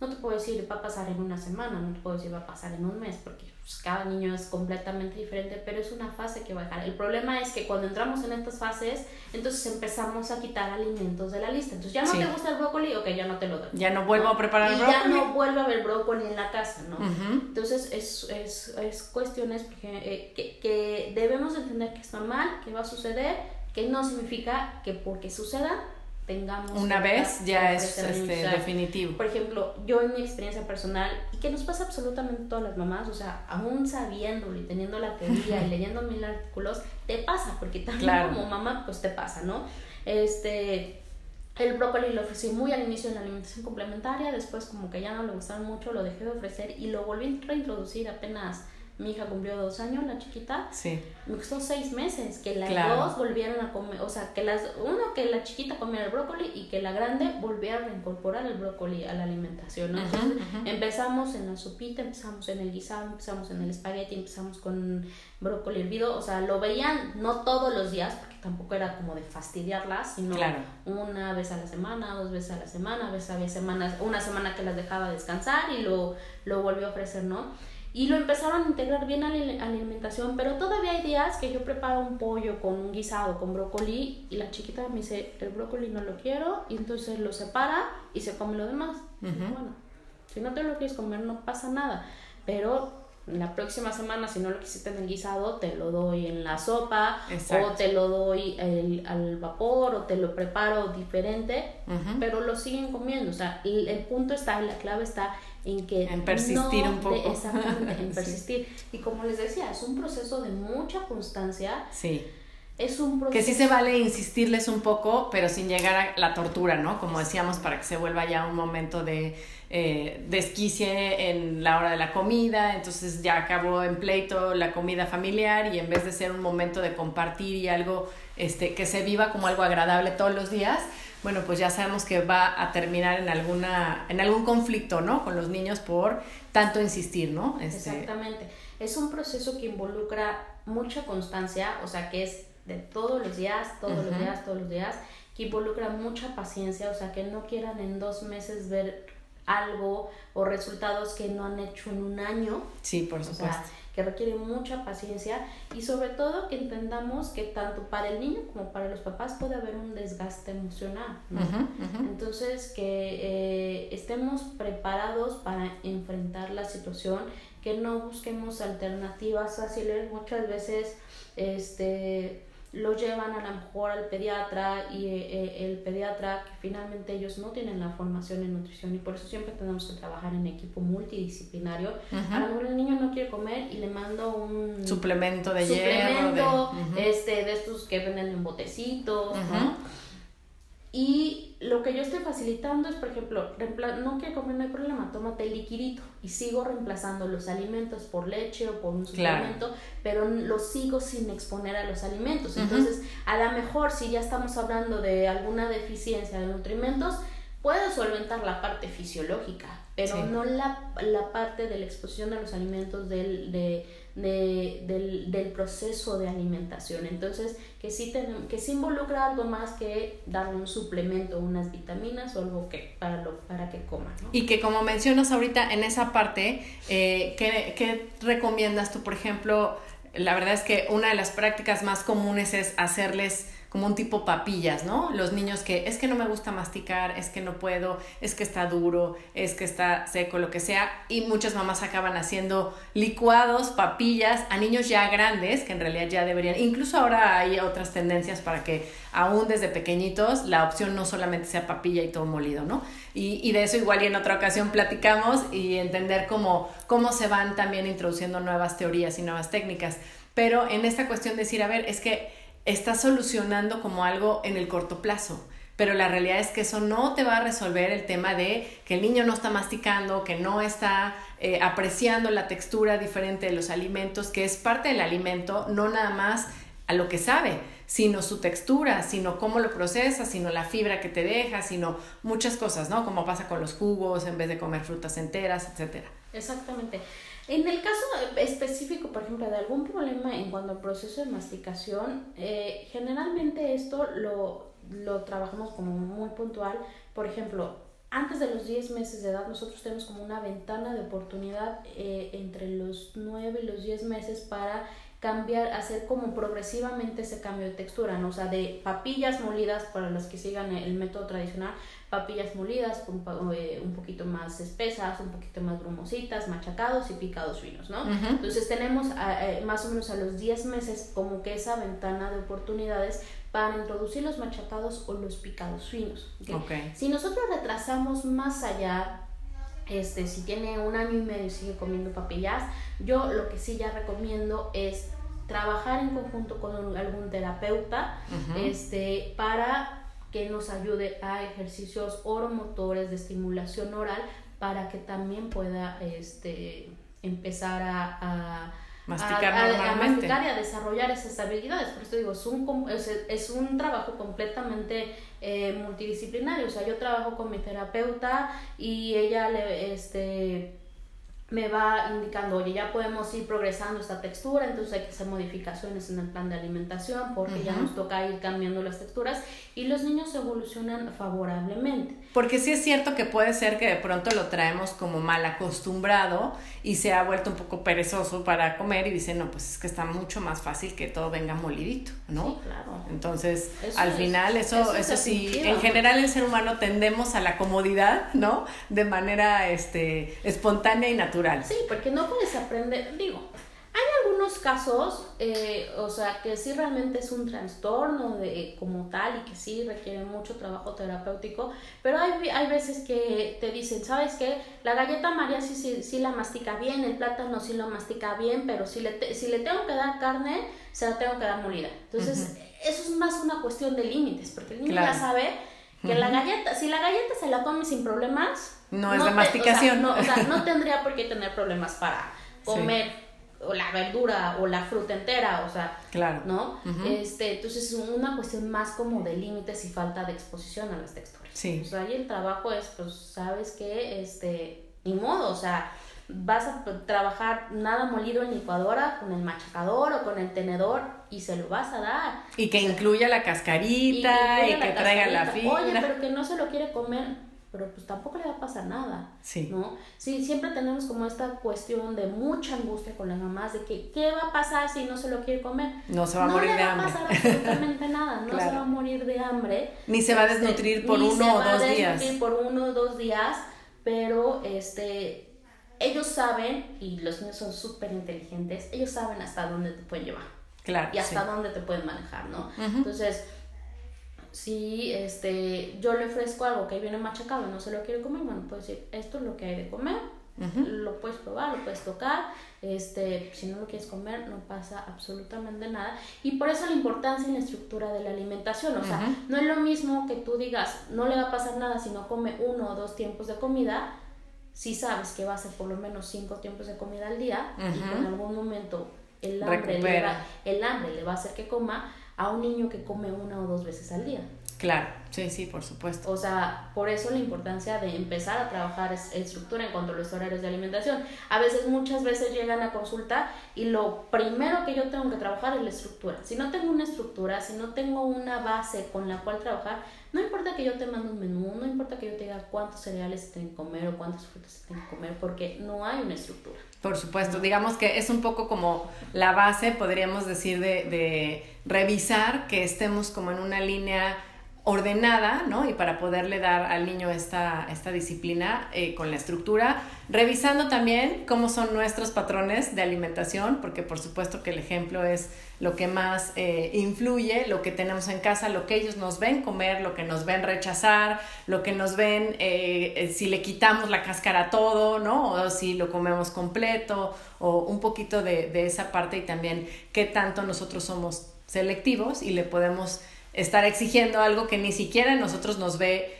no te puedo decir va a pasar en una semana, no te puedo decir va a pasar en un mes, porque pues, cada niño es completamente diferente, pero es una fase que va a dejar. El problema es que cuando entramos en estas fases, entonces empezamos a quitar alimentos de la lista. Entonces ya no te gusta el brócoli, ok, ya no te lo doy. Ya no vuelvo a preparar el brócoli. Ya no vuelve a haber brócoli en la casa, ¿no? Entonces es, es, es cuestiones eh, que, que debemos entender que es normal, que va a suceder, que no significa que porque suceda tengamos una vez ya es este, definitivo. Por ejemplo, yo en mi experiencia personal, y que nos pasa absolutamente a todas las mamás, o sea, aún sabiéndolo y teniendo la teoría y leyendo mil artículos, te pasa, porque también como mamá, pues te pasa, ¿no? Este, el brócoli lo ofrecí muy al inicio en la alimentación complementaria, después como que ya no le gustaron mucho, lo dejé de ofrecer y lo volví a reintroducir apenas mi hija cumplió dos años, la chiquita. Sí. Me costó seis meses que las dos volvieron a comer, o sea, que las, uno, que la chiquita comiera el brócoli y que la grande volviera a reincorporar el brócoli a la alimentación, Entonces empezamos en la sopita, empezamos en el guisado, empezamos en el espagueti, empezamos con brócoli hervido, o sea, lo veían no todos los días, porque tampoco era como de fastidiarlas, sino una vez a la semana, dos veces a la semana, a veces había semanas, una semana que las dejaba descansar y lo, lo volvió a ofrecer, ¿no? Y lo empezaron a integrar bien a la alimentación, pero todavía hay días que yo preparo un pollo con un guisado, con brócoli, y la chiquita me dice, el brócoli no lo quiero, y entonces lo separa y se come lo demás. Bueno, si no te lo quieres comer no pasa nada, pero la próxima semana, si no lo quisiste en el guisado, te lo doy en la sopa, o te lo doy al vapor, o te lo preparo diferente, pero lo siguen comiendo. O sea, el, el, punto está, la clave está en que... En persistir un poco. exactamente, en persistir. Y como les decía, es un proceso de mucha constancia. Sí es un proceso. Que sí se vale insistirles un poco, pero sin llegar a la tortura, ¿no? Como decíamos, para que se vuelva ya un momento de eh, desquicie en la hora de la comida, entonces ya acabó en pleito la comida familiar y en vez de ser un momento de compartir y algo este, que se viva como algo agradable todos los días, bueno, pues ya sabemos que va a terminar en alguna, en algún conflicto, ¿no? Con los niños por tanto insistir, ¿no? Este... Exactamente. Es un proceso que involucra mucha constancia, o sea, que es de todos los días, todos los días, todos los días, que involucra mucha paciencia, o sea, que no quieran en dos meses ver algo o resultados que no han hecho en un año. Sí, por supuesto. O sea, que requiere mucha paciencia y sobre todo que entendamos que tanto para el niño como para los papás puede haber un desgaste emocional. Entonces, que eh, estemos preparados para enfrentar la situación, que no busquemos alternativas fáciles. Muchas veces, este lo llevan a lo mejor al pediatra y eh, eh, el pediatra que finalmente ellos no tienen la formación en nutrición y por eso siempre tenemos que trabajar en equipo multidisciplinario. A lo mejor el niño no quiere comer y le mando un suplemento de suplemento, este de estos que venden en botecitos, ¿no? Y lo que yo estoy facilitando es, por ejemplo, no quiero comer, no hay problema, tómate el liquidito y sigo reemplazando los alimentos por leche o por un suplemento, pero lo sigo sin exponer a los alimentos. Entonces, a lo mejor si ya estamos hablando de alguna deficiencia de nutrimentos, puedo solventar la parte fisiológica, pero no la, la, parte de la exposición a los alimentos del, de de, del, del, proceso de alimentación. Entonces, que sí, tenemos, que sí involucra algo más que darle un suplemento, unas vitaminas o algo que, para, lo, para que coma. Y que como mencionas ahorita en esa parte, eh, ¿qué, ¿qué recomiendas tú, por ejemplo? La verdad es que una de las prácticas más comunes es hacerles como un tipo papillas, ¿no? Los niños que es que no me gusta masticar, es que no puedo, es que está duro, es que está seco, lo que sea, y muchas mamás acaban haciendo licuados, papillas a niños ya grandes, que en realidad ya deberían, incluso ahora hay otras tendencias para que aún desde pequeñitos la opción no solamente sea papilla y todo molido, ¿no? Y, y de eso igual y en otra ocasión platicamos y entender cómo, cómo se van también introduciendo nuevas teorías y nuevas técnicas. Pero en esta cuestión de decir, a ver, es que estás solucionando como algo en el corto plazo. Pero la realidad es que eso no te va a resolver el tema de que el niño no está masticando, que no está eh, apreciando la textura diferente de los alimentos, que es parte del alimento, no nada más a lo que sabe, sino su textura, sino cómo lo procesa, sino la fibra que te deja, sino muchas cosas, ¿no? Como pasa con los jugos en vez de comer frutas enteras, etcétera. Exactamente. En el caso específico, por ejemplo, de algún problema en cuanto al proceso de masticación, eh, generalmente esto lo, lo trabajamos como muy puntual. Por ejemplo, antes de los 10 meses de edad, nosotros tenemos como una ventana de oportunidad eh, entre los 9 y los 10 meses para cambiar, hacer como progresivamente ese cambio de textura, ¿no? O sea, de papillas molidas para los que sigan el método tradicional, papillas molidas un, eh, un poquito más espesas, un poquito más brumositas, machacados y picados finos, ¿no? Entonces tenemos eh, más o menos a los 10 meses como que esa ventana de oportunidades para introducir los machacados o los picados finos. Si nosotros retrasamos más allá, este, si tiene un año y medio y sigue comiendo papillas, yo lo que sí ya recomiendo es trabajar en conjunto con algún terapeuta este, para que nos ayude a ejercicios oromotores de estimulación oral para que también pueda este, empezar a, masticar, y a desarrollar esas habilidades. Por eso digo, es un, es, un trabajo completamente eh, multidisciplinario. O sea, yo trabajo con mi terapeuta y ella le, este, me va indicando, oye, ya podemos ir progresando esta textura, entonces hay que hacer modificaciones en el plan de alimentación porque ya nos toca ir cambiando las texturas y los niños evolucionan favorablemente. Porque sí es cierto que puede ser que de pronto lo traemos como mal acostumbrado y se ha vuelto un poco perezoso para comer y dice, no, pues es que está mucho más fácil que todo venga molidito, ¿no? Sí, claro. Entonces, al final, eso, eso, sí, en general el ser humano tendemos a la comodidad, ¿no? De manera este, espontánea y natural. Sí, porque no puedes aprender, digo, hay algunos casos, eh, o sea, que sí realmente es un trastorno de, como tal y que sí requiere mucho trabajo terapéutico, pero hay, hay veces que te dicen, ¿sabes qué? La galleta María sí, sí, sí la mastica bien, el plátano sí lo mastica bien, pero si le, si le tengo que dar carne, se la tengo que dar molida. Entonces, eso es más una cuestión de límites, porque el niño ya sabe que la galleta, si la galleta se la come sin problemas, no, es de masticación. no, o sea, no tendría por qué tener problemas para comer o la verdura o la fruta entera, o sea, claro. ¿no? Este, entonces es una cuestión más como de límites y falta de exposición a las texturas. Sí. O sea, ahí el trabajo es, pues, sabes que, este, ni modo, o sea, vas a trabajar nada molido en licuadora con el machacador o con el tenedor y se lo vas a dar. Y que incluya la cascarita y que, traiga la fibra. Oye, pero que no se lo quiere comer pero pues tampoco le va a pasar nada, sí. ¿no? Sí, siempre tenemos como esta cuestión de mucha angustia con las mamás de que qué va a pasar si no se lo quiere comer. No se va a morir de hambre. No le va a pasar absolutamente nada, no se va a morir de hambre. Ni se va a este, desnutrir por uno o dos días. Ni se va a desnutrir por uno o dos días, pero este ellos saben, y los niños son súper inteligentes, ellos saben hasta dónde te pueden llevar. Claro. Y hasta dónde te pueden manejar, ¿no? Entonces, si este, yo le ofrezco algo que viene machacado y no se lo quiere comer, bueno, puedo decir, esto es lo que hay de comer, lo puedes probar, lo puedes tocar, este, si no lo quieres comer, no pasa absolutamente nada. Y por eso la importancia en la estructura de la alimentación, o sea, no es lo mismo que tú digas, no le va a pasar nada si no come uno o dos tiempos de comida, si sabes que va a ser por lo menos cinco tiempos de comida al día y que en algún momento el hambre, le va, el hambre le va a hacer que coma, a un niño que come una o dos veces al día. Claro, sí, sí, por supuesto. O sea, por eso la importancia de empezar a trabajar estructura en cuanto a los horarios de alimentación. A veces, muchas veces llegan a consulta y lo primero que yo tengo que trabajar es la estructura. Si no tengo una estructura, si no tengo una base con la cual trabajar, no importa que yo te mande un menú, no importa que yo te diga cuántos cereales se tienen que comer o cuántas frutas se tienen que comer, porque no hay una estructura. Por supuesto, digamos que es un poco como la base, podríamos decir, de, de revisar que estemos como en una línea ordenada, ¿no? Y para poderle dar al niño esta, esta disciplina eh, con la estructura, revisando también cómo son nuestros patrones de alimentación, porque por supuesto que el ejemplo es lo que más eh, influye, lo que tenemos en casa, lo que ellos nos ven comer, lo que nos ven rechazar, lo que nos ven eh, si le quitamos la cáscara a todo, ¿no? O si lo comemos completo, o un poquito de, de esa parte y también qué tanto nosotros somos selectivos y le podemos estar exigiendo algo que ni siquiera nosotros nos ve,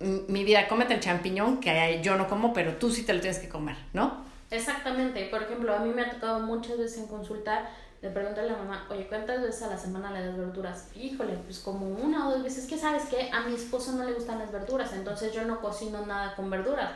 mi vida, cómete el champiñón que yo no como, pero tú sí te lo tienes que comer, ¿no? Exactamente, por ejemplo, a mí me ha tocado muchas veces en consultar, le pregunto a la mamá, oye, ¿cuántas veces a la semana le das verduras? Híjole, pues como una o dos veces, que sabes que a mi esposo no le gustan las verduras, entonces yo no cocino nada con verduras.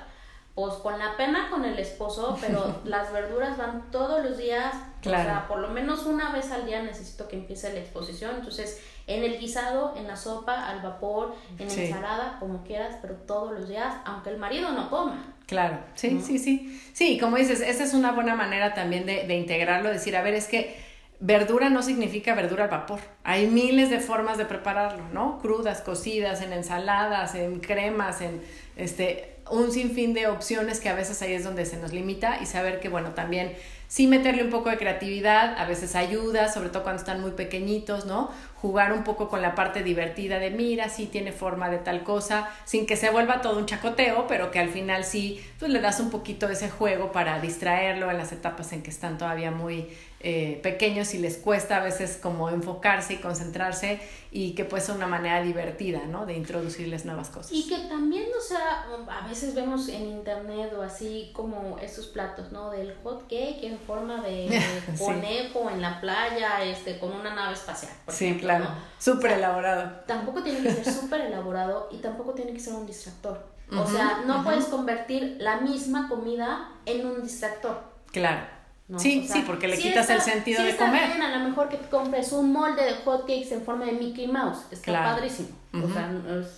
Pues con la pena con el esposo, pero las verduras van todos los días, o sea, por lo menos una vez al día necesito que empiece la exposición, entonces en el guisado, en la sopa, al vapor, en la ensalada, como quieras, pero todos los días, aunque el marido no coma. Claro, sí, sí, sí. Sí, como dices, esa es una buena manera también de, de integrarlo, decir, a ver, es que verdura no significa verdura al vapor. Hay miles de formas de prepararlo, ¿no? Crudas, cocidas, en ensaladas, en cremas, en este un sinfín de opciones que a veces ahí es donde se nos limita y saber que bueno, también sí meterle un poco de creatividad, a veces ayuda, sobre todo cuando están muy pequeñitos, ¿no? Jugar un poco con la parte divertida de mira, sí tiene forma de tal cosa, sin que se vuelva todo un chacoteo, pero que al final sí, pues le das un poquito de ese juego para distraerlo en las etapas en que están todavía muy eh, pequeños y les cuesta a veces como enfocarse y concentrarse y que puede ser una manera divertida, ¿no? De introducirles nuevas cosas. Y que también, o sea, a veces vemos en internet o así como estos platos, ¿no? Del hot cake en forma de conejo en la playa, este, con una nave espacial. sí, claro. Súper elaborado. Tampoco tiene que ser súper elaborado y tampoco tiene que ser un distractor. O sea, no puedes convertir la misma comida en un distractor. Claro. Sí, sí, porque le quitas el sentido de comer. Bien, a lo mejor que compres un molde de hotcakes en forma de Mickey Mouse, está padrísimo. O sea,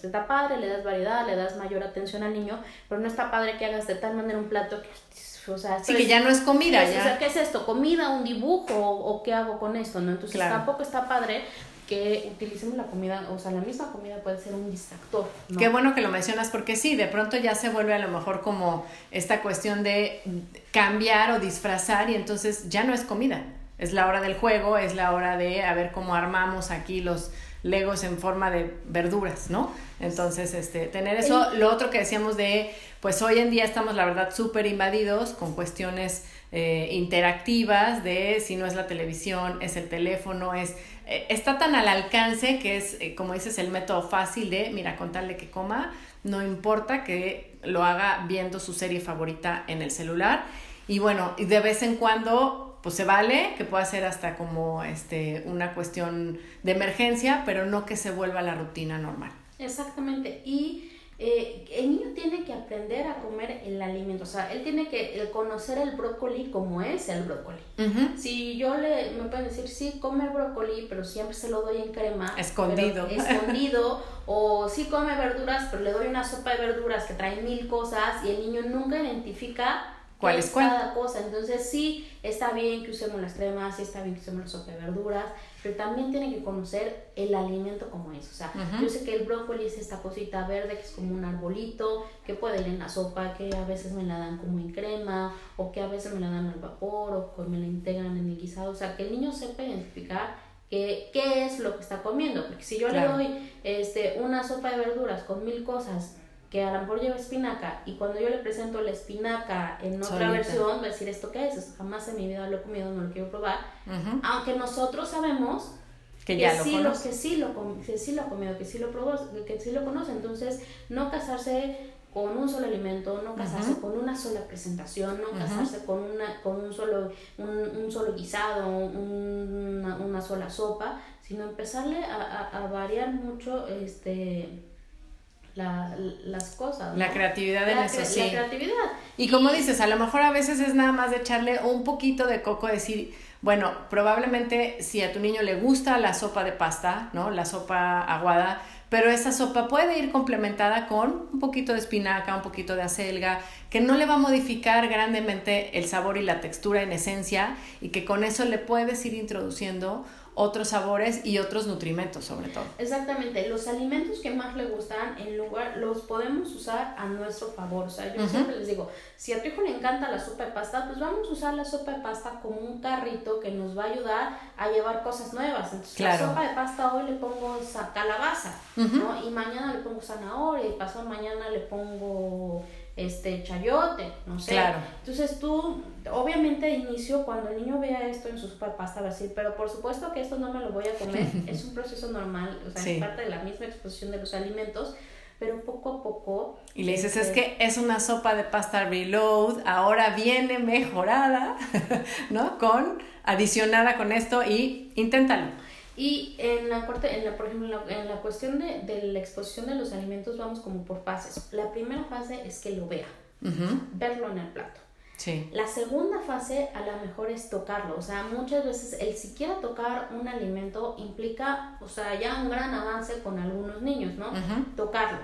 está padre, le das variedad, le das mayor atención al niño, pero no está padre que hagas de tal manera un plato que o sea, sí, que ya no es comida. ya. O sea, ¿qué es esto? ¿Comida, un dibujo o, qué hago con esto? ¿no? Entonces tampoco está padre que utilicemos la comida, o sea, la misma comida puede ser un distractor. Qué bueno que lo mencionas porque sí, de pronto ya se vuelve a lo mejor como esta cuestión de cambiar o disfrazar y entonces ya no es comida. Es la hora del juego, es la hora de a ver cómo armamos aquí los legos en forma de verduras, ¿no? Entonces, este, tener eso, lo otro que decíamos de, pues hoy en día estamos, la verdad, súper invadidos con cuestiones eh, interactivas de si no es la televisión, es el teléfono, es está tan al alcance que es, eh, como dices, el método fácil de, mira, contarle que coma, no importa que lo haga viendo su serie favorita en el celular. Y bueno, de vez en cuando, pues se vale, que pueda ser hasta como este, una cuestión de emergencia, pero no que se vuelva la rutina normal. Exactamente. Y eh, el niño tiene que aprender a comer el alimento, o sea, él tiene que conocer el brócoli como es el brócoli. Si yo le, me pueden decir, sí, come brócoli, pero siempre se lo doy en crema. Escondido. Escondido. o sí come verduras, pero le doy una sopa de verduras que trae mil cosas y el niño nunca identifica ¿Cuál es cada cosa. Entonces sí, está bien que usemos las cremas, sí está bien que usemos la sopa de verduras, pero también tiene que conocer el alimento como es. O sea, yo sé que el brócoli es esta cosita verde que es como un arbolito, que puede ir en la sopa, que a veces me la dan como en crema, o que a veces me la dan al vapor, o que me la integran en el guisado. O sea, que el niño sepa identificar qué, qué es lo que está comiendo. Porque si yo le doy este, una sopa de verduras con mil cosas que a lo mejor lleva espinaca y cuando yo le presento la espinaca en otra versión va a decir esto qué es, jamás en mi vida lo he comido, no lo quiero probar, aunque nosotros sabemos que, ya lo sí lo, que sí lo que sí lo ha comido, que sí lo probó, que sí lo conoce, entonces no casarse con un solo alimento, no casarse con una sola presentación, no casarse con una con un solo un, solo guisado, una, una, sola sopa, sino empezarle a, a, a variar mucho este la, las cosas. La creatividad en eso, sí. La creatividad. Y, como dices, a lo mejor a veces es nada más de echarle un poquito de coco, decir, bueno, probablemente si a tu niño le gusta la sopa de pasta, ¿no? La sopa aguada, pero esa sopa puede ir complementada con un poquito de espinaca, un poquito de acelga, que no le va a modificar grandemente el sabor y la textura en esencia y que con eso le puedes ir introduciendo otros sabores y otros nutrimentos sobre todo. Exactamente, los alimentos que más le gustan en lugar los podemos usar a nuestro favor, o sea, yo siempre les digo, si a tu hijo le encanta la sopa de pasta, pues vamos a usar la sopa de pasta como un carrito que nos va a ayudar a llevar cosas nuevas. Entonces, la sopa de pasta hoy le pongo calabaza, ¿no? Y mañana le pongo zanahoria y pasado mañana le pongo este chayote, no sé. Claro. Entonces tú, obviamente de inicio, cuando el niño vea esto en su sopa pasta, va a decir, pero por supuesto que esto no me lo voy a comer, es un proceso normal, o sea, es parte de la misma exposición de los alimentos, pero poco a poco... Y le dices, es este que es una sopa de pasta reload, ahora viene mejorada, ¿no? Con, adicionada con esto y inténtalo. Y en la, en la por ejemplo, en la, cuestión de, de, la exposición de los alimentos vamos como por fases. La primera fase es que lo vea, verlo en el plato. Sí. La segunda fase a lo mejor es tocarlo, o sea, muchas veces el siquiera tocar un alimento implica, o sea, ya un gran avance con algunos niños, ¿no? Tocarlo.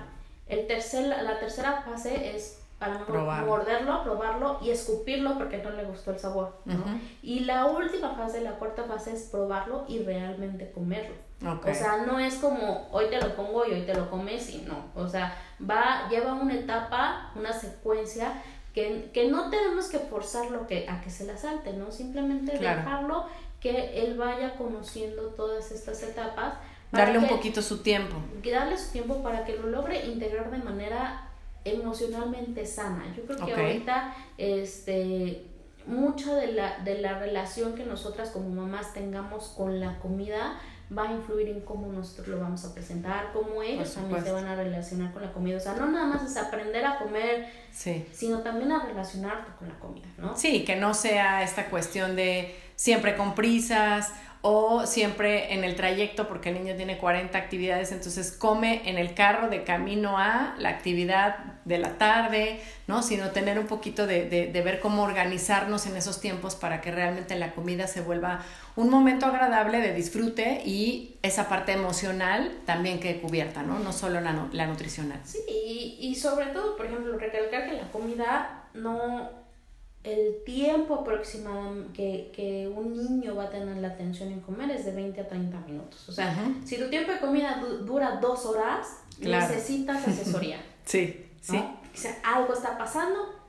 El tercer, la tercera fase es a lo mejor morderlo, probarlo y escupirlo porque no le gustó el sabor. ¿no? Y la última fase, la cuarta fase es probarlo y realmente comerlo. O sea, no es como hoy te lo pongo y hoy te lo comes y no. O sea, va, lleva una etapa, una secuencia que, que no tenemos que forzarlo que, a que se la salte, ¿no? Simplemente dejarlo que él vaya conociendo todas estas etapas. Darle un poquito su tiempo. Darle su tiempo para que lo logre integrar de manera emocionalmente sana. Yo creo que ahorita este mucha de la, de la relación que nosotras como mamás tengamos con la comida va a influir en cómo nosotros lo vamos a presentar, cómo ellos también se van a relacionar con la comida. O sea, no nada más es aprender a comer, sino también a relacionarte con la comida, ¿no? Sí, que no sea esta cuestión de siempre con prisas o siempre en el trayecto porque el niño tiene 40 actividades, entonces come en el carro de camino a la actividad de la tarde, ¿no? Sino tener un poquito de, de, ver cómo organizarnos en esos tiempos para que realmente la comida se vuelva un momento agradable de disfrute y esa parte emocional también que cubierta, ¿no? No solo la, la nutricional. Sí, y, sobre todo, por ejemplo, recalcar que la comida no el tiempo aproximado que, que, un niño va a tener la atención en comer es de 20 a 30 minutos. O sea, si tu tiempo de comida dura dos horas, necesitas asesoría. sí, sí. O sea, algo está pasando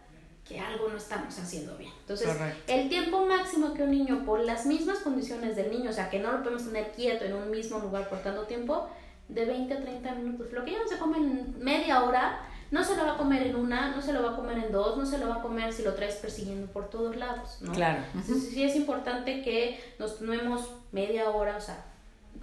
que algo no estamos haciendo bien. Entonces, el tiempo máximo que un niño, por las mismas condiciones del niño, o sea, que no lo podemos tener quieto en un mismo lugar por tanto tiempo, de 20 a 30 minutos. Lo que ya no se come en media hora, no se lo va a comer en una, no se lo va a comer en dos, no se lo va a comer si lo traes persiguiendo por todos lados, ¿no? Claro. Entonces sí es importante que nos tomemos media hora, o sea,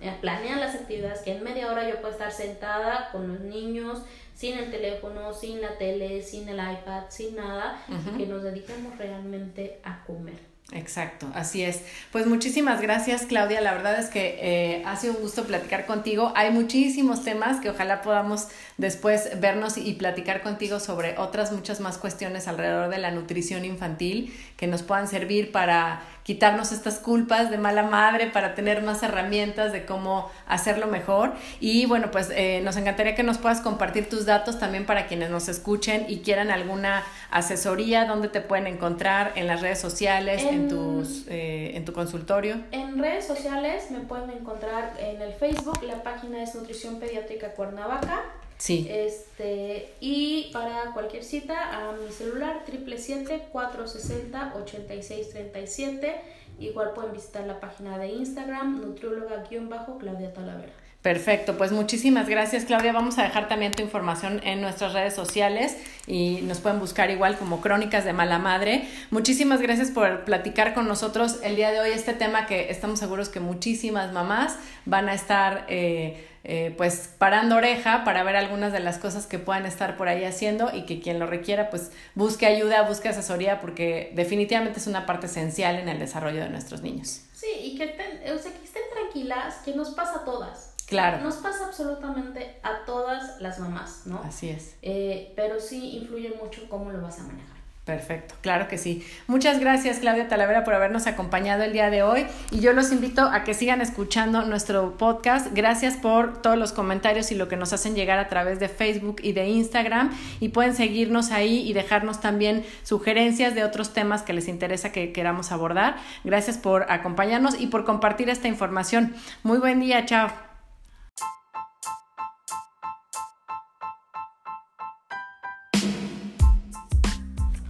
eh, planean las actividades, que en media hora yo pueda estar sentada con los niños, sin el teléfono, sin la tele, sin el iPad, sin nada, que nos dediquemos realmente a comer. Exacto, así es. Pues muchísimas gracias Claudia, la verdad es que eh, ha sido un gusto platicar contigo. Hay muchísimos temas que ojalá podamos después vernos y, platicar contigo sobre otras muchas más cuestiones alrededor de la nutrición infantil que nos puedan servir para quitarnos estas culpas de mala madre, para tener más herramientas de cómo hacerlo mejor. Y bueno, pues eh, nos encantaría que nos puedas compartir tus datos también para quienes nos escuchen y quieran alguna asesoría, dónde te pueden encontrar en las redes sociales, en, tus, eh, en tu consultorio. En redes sociales me pueden encontrar en el Facebook, la página es Nutrición Pediátrica Cuernavaca. Sí. Este, y para cualquier cita a mi celular 777-460-8637. Igual pueden visitar la página de Instagram, nutrióloga-claudia Talavera. Perfecto, pues muchísimas gracias Claudia. Vamos a dejar también tu información en nuestras redes sociales y nos pueden buscar igual como Crónicas de Mala Madre. Muchísimas gracias por platicar con nosotros el día de hoy este tema que estamos seguros que muchísimas mamás van a estar... Eh, eh, pues parando oreja para ver algunas de las cosas que puedan estar por ahí haciendo y que quien lo requiera pues busque ayuda, busque asesoría porque definitivamente es una parte esencial en el desarrollo de nuestros niños. Sí, y que, o sea, que estén tranquilas, que nos pasa a todas. Claro. Nos pasa absolutamente a todas las mamás, ¿no? Así es. Eh, pero sí influye mucho cómo lo vas a manejar. Perfecto, claro que sí. Muchas gracias Claudia Talavera por habernos acompañado el día de hoy y yo los invito a que sigan escuchando nuestro podcast. Gracias por todos los comentarios y lo que nos hacen llegar a través de Facebook y de Instagram y pueden seguirnos ahí y dejarnos también sugerencias de otros temas que les interesa que queramos abordar. Gracias por acompañarnos y por compartir esta información. Muy buen día, chao.